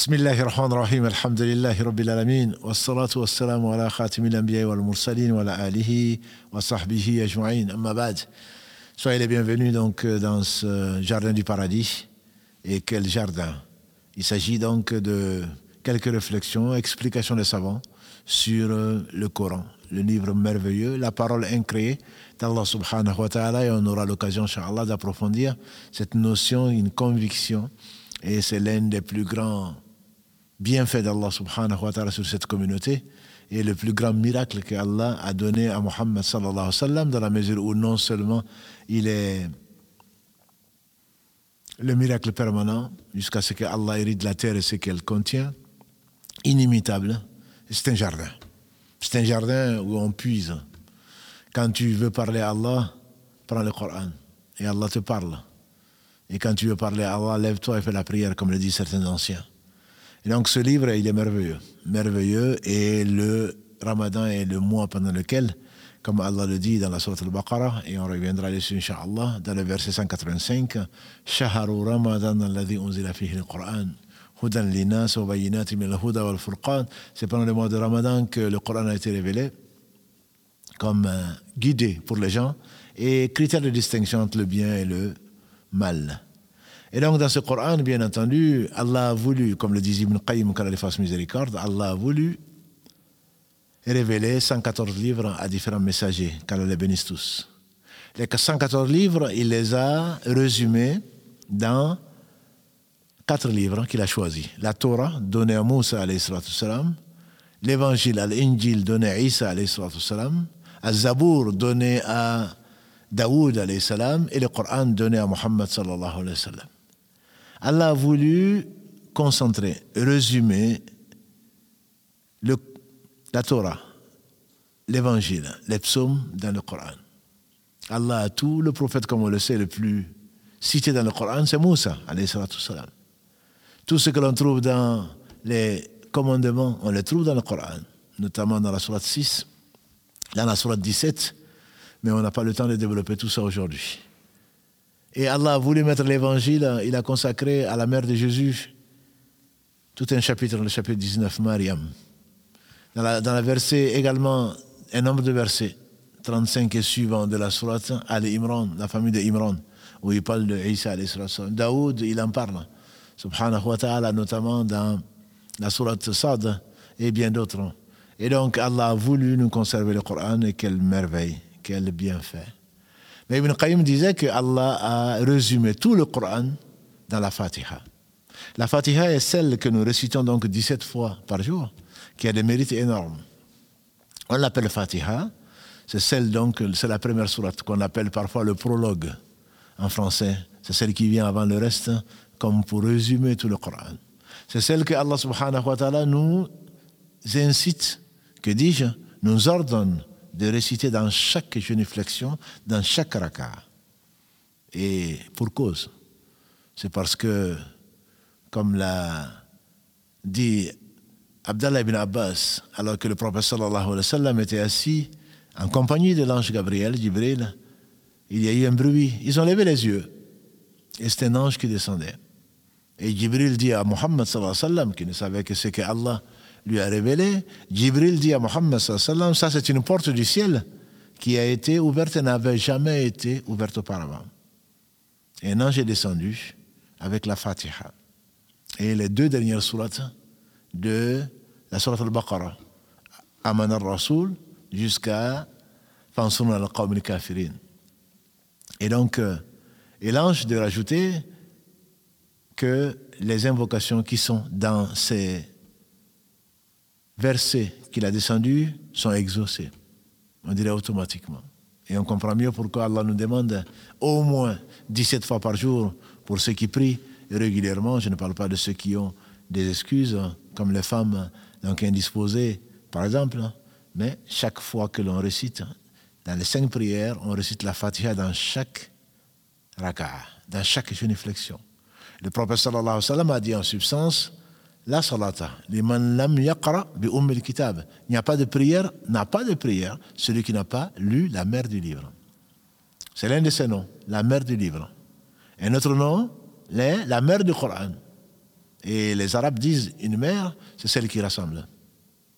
بسم الله الرحمن الرحيم الحمد لله رب العالمين والصلاة والسلام على خاتم الأنبياء والمرسلين وعلى آله وصحبه أجمعين أما بعد Soyez les bienvenus donc dans ce jardin du paradis. Et quel jardin Il s'agit donc de quelques réflexions, explications des savants sur le Coran, le livre merveilleux, la parole incréée d'Allah subhanahu wa ta'ala. Et on aura l'occasion, inshallah, d'approfondir cette notion, une conviction. Et c'est l'un des plus grands bienfaits d'Allah subhanahu wa ta'ala sur cette communauté et le plus grand miracle que Allah a donné à Muhammad sallallahu sallam dans la mesure où non seulement il est le miracle permanent jusqu'à ce que Allah hérite la terre et ce qu'elle contient, inimitable, c'est un jardin. C'est un jardin où on puise. Quand tu veux parler à Allah, prends le Coran et Allah te parle. Et quand tu veux parler à Allah, lève-toi et fais la prière, comme le disent certains anciens. Et donc ce livre, il est merveilleux. Merveilleux. Et le Ramadan est le mois pendant lequel, comme Allah le dit dans la Sourate al-Baqarah, et on reviendra dessus, Inch'Allah, dans le verset 185, Shaharu Ramadan alladhi unzila fihi al-Qur'an. C'est pendant le mois de Ramadan que le Coran a été révélé comme guidé pour les gens et critère de distinction entre le bien et le mal. Et donc, dans ce Coran, bien entendu, Allah a voulu, comme le dit Ibn Qayyim, qu'Allah fasse miséricorde, Allah a voulu révéler 114 livres à différents messagers, qu'Allah les bénisse tous. Les 114 livres, il les a résumés dans quatre livres qu'il a choisis. La Torah, donnée à Moussa, l'évangile, l'Injil, donné à Isa, Al-Zabour, donné à Daoud, et le Coran, donné à Muhammad, sallallahu alayhi wa sallam. Allah a voulu concentrer, résumer le, la Torah, l'évangile, les psaumes dans le Coran. Allah a tout, le prophète, comme on le sait, le plus cité dans le Coran, c'est Moussa, salam. Tout ce que l'on trouve dans les commandements, on les trouve dans le Coran, notamment dans la Sourate 6, dans la Sourate 17, mais on n'a pas le temps de développer tout ça aujourd'hui. Et Allah a voulu mettre l'évangile, il a consacré à la mère de Jésus tout un chapitre, le chapitre 19, Mariam. Dans la, dans verset également, un nombre de versets, 35 et suivants de la sourate Al-Imran, la famille de Imran, où il parle de Isa Daoud, il en parle, subhanahu wa ta'ala, notamment dans la sourate Sad et bien d'autres. Et donc Allah a voulu nous conserver le Coran et quelle merveille, quel bienfait. Mais Ibn Qayyim disait que Allah a résumé tout le Coran dans la Fatiha. La Fatiha est celle que nous récitons donc 17 fois par jour, qui a des mérites énormes. On l'appelle Fatiha, c'est celle donc, c'est la première sourate qu'on appelle parfois le prologue en français. C'est celle qui vient avant le reste, comme pour résumer tout le Coran. C'est celle que Allah subhanahu wa ta'ala nous incite, que dis-je, nous ordonne de réciter dans chaque génuflexion, dans chaque raka. Et pour cause. C'est parce que, comme l'a dit Abdallah ibn Abbas, alors que le prophète sallallahu alayhi wa sallam était assis en compagnie de l'ange Gabriel, Jibril, il y a eu un bruit. Ils ont levé les yeux. Et c'était un ange qui descendait. Et Jibril dit à Muhammad sallallahu alayhi wa sallam, qui ne savait que c'est que Allah lui a révélé, Jibril dit à Mohammed ça c'est une porte du ciel qui a été ouverte et n'avait jamais été ouverte auparavant. Et un ange est descendu avec la Fatiha. Et les deux dernières sourates de la sourate al-Baqarah, Aman al-Rasul, jusqu'à Fansun al-Qawm al-Kafirin. Et donc, euh, et l'ange de rajouter que les invocations qui sont dans ces versets qu'il a descendus sont exaucés. On dirait automatiquement. Et on comprend mieux pourquoi Allah nous demande au moins 17 fois par jour pour ceux qui prient régulièrement. Je ne parle pas de ceux qui ont des excuses, comme les femmes donc indisposées, par exemple. Mais chaque fois que l'on récite, dans les cinq prières, on récite la Fatiha dans chaque raka'a, dans chaque génuflexion. Le prophète sallallahu alayhi a dit en substance la salata, liman lam yaqra bi umm kitab. Il n'y a pas de prière, n'a pas de prière, celui qui n'a pas lu la mère du livre. C'est l'un de ses noms, la mère du livre. Un autre nom, la mère du Coran. Et les Arabes disent une mère, c'est celle qui rassemble.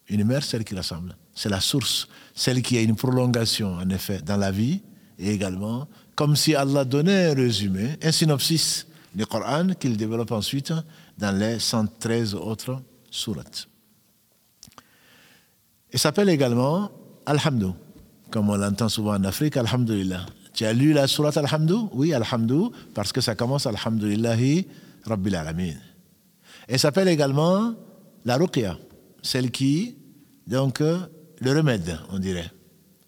Une mère, celle qui rassemble. C'est la source, celle qui a une prolongation, en effet, dans la vie, et également, comme si Allah donnait un résumé, un synopsis du Coran qu'il développe ensuite dans les 113 autres sourates. Il s'appelle également Alhamdou, comme on l'entend souvent en Afrique, Alhamdulillah. Tu as lu la sourate Alhamdou? Oui, Alhamdou, parce que ça commence Alhamdulillahi Rabbil Alamin. Elle s'appelle également la ruqya, celle qui, donc, le remède, on dirait.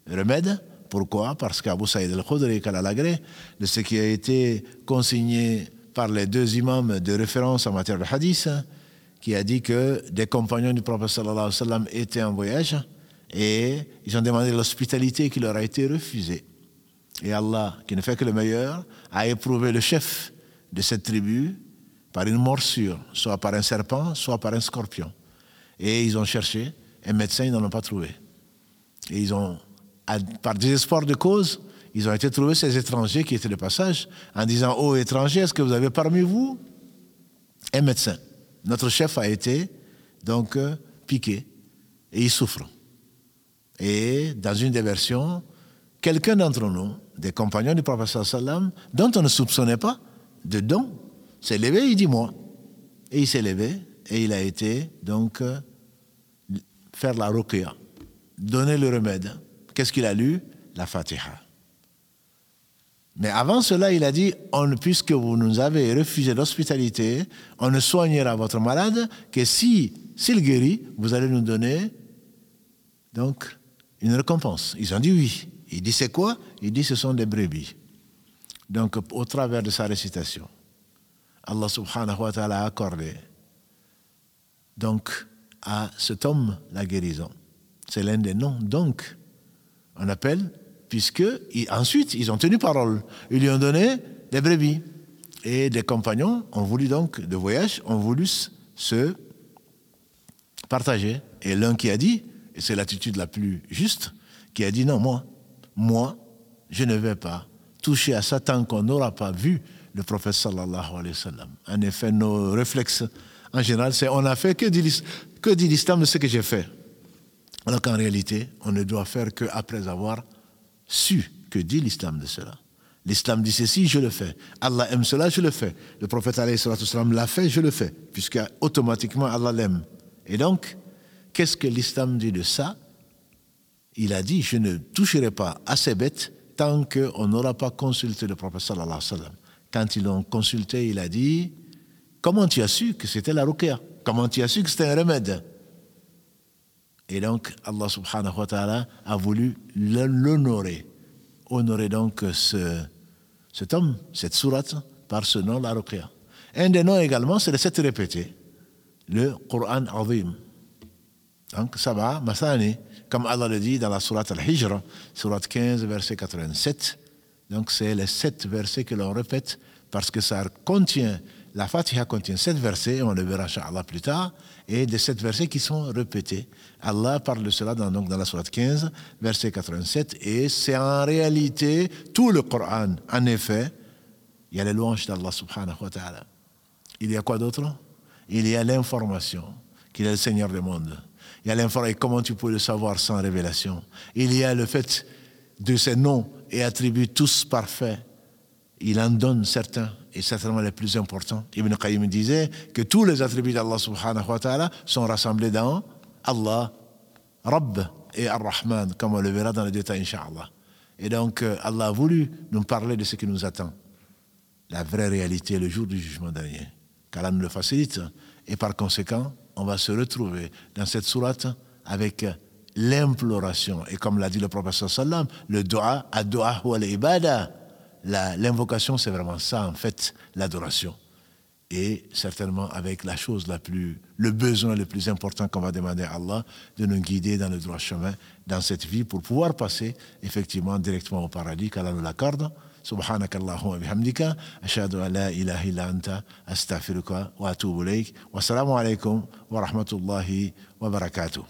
Le remède, pourquoi? Parce qu'Abu Saïd al-Khudri, de ce qui a été consigné par les deux imams de référence en matière de hadith, qui a dit que des compagnons du prophète sallallahu alayhi wa sallam étaient en voyage et ils ont demandé l'hospitalité qui leur a été refusée. Et Allah, qui ne fait que le meilleur, a éprouvé le chef de cette tribu par une morsure, soit par un serpent, soit par un scorpion. Et ils ont cherché un médecin, ils n'en ont pas trouvé. Et ils ont, par désespoir de cause, ils ont été trouver ces étrangers qui étaient de passage en disant Ô oh, étrangers, est-ce que vous avez parmi vous un médecin? Notre chef a été donc euh, piqué et il souffre. Et dans une des versions, quelqu'un d'entre nous, des compagnons du prophète sallam, dont on ne soupçonnait pas de don, s'est levé, il dit moi. Et il s'est levé et il a été donc euh, faire la ruqya, donner le remède. Qu'est-ce qu'il a lu? La Fatiha. Mais avant cela, il a dit, on, puisque vous nous avez refusé l'hospitalité, on ne soignera votre malade que si, s'il guérit, vous allez nous donner donc une récompense. Ils ont dit oui. Il dit c'est quoi? Il dit ce sont des brebis. Donc au travers de sa récitation, Allah subhanahu wa ta'ala a accordé donc à cet homme la guérison. C'est l'un des noms. Donc, on appelle, puisque ensuite ils ont tenu parole. Ils lui ont donné des brebis. Et des compagnons ont voulu donc, de voyage, ont voulu se partager. Et l'un qui a dit, et c'est l'attitude la plus juste, qui a dit non, moi, moi, je ne vais pas toucher à ça tant qu'on n'aura pas vu le prophète sallallahu alayhi wa sallam. En effet, nos réflexes, en général, c'est on a fait que dit l'islam de ce que j'ai fait. Alors qu'en réalité, on ne doit faire qu'après avoir su que dit l'islam de cela. L'islam dit ceci, je le fais. Allah aime cela, je le fais. Le prophète l'a fait, je le fais. Puisque automatiquement Allah l'aime. Et donc, qu'est-ce que l'islam dit de ça? Il a dit, je ne toucherai pas à ces bêtes tant qu'on n'aura pas consulté le prophète sallam. Quand ils l'ont consulté, il a dit, comment tu as su que c'était la ruqya? Comment tu as su que c'était un remède? Et donc, Allah subhanahu wa ta'ala a voulu l'honorer. Honorer donc ce, cet homme, cette sourate, par ce nom, la ruqya. Un des noms également, c'est le sept répété, le Coran Azim. Donc, ça va, Masani comme Allah le dit dans la sourate Al-Hijr, sourate 15, verset 87. Donc c'est les sept versets que l'on répète parce que ça contient, la Fatiha contient sept versets, on le verra plus tard, et des sept versets qui sont répétés. Allah parle de cela dans, donc dans la sourate 15, verset 87, et c'est en réalité tout le Coran. En effet, il y a les louanges d'Allah subhanahu wa ta'ala. Il y a quoi d'autre? Il y a l'information qu'il est le Seigneur du monde il y a l'information. Et comment tu peux le savoir sans révélation? Il y a le fait de ces noms et attributs tous parfaits. Il en donne certains, et certainement les plus importants. Ibn Qayyim disait que tous les attributs d'Allah subhanahu wa ta'ala sont rassemblés dans Allah, Rabb et Ar-Rahman, comme on le verra dans le détail, Inch'Allah. Et donc, euh, Allah a voulu nous parler de ce qui nous attend. La vraie réalité, le jour du jugement dernier. Qu'Allah nous le facilite. Et par conséquent, on va se retrouver dans cette sourate avec l'imploration. Et comme l'a dit le professeur sallam, le dua, ad-dua ou ibada L'invocation, c'est vraiment ça, en fait, l'adoration. Et certainement avec la chose la plus, le besoin le plus important qu'on va demander à Allah, de nous guider dans le droit chemin dans cette vie pour pouvoir passer effectivement directement au paradis, qu'Allah nous l'accorde. سبحانك اللهم وبحمدك أشهد أن لا إله إلا أنت أستغفرك وأتوب إليك والسلام عليكم ورحمة الله وبركاته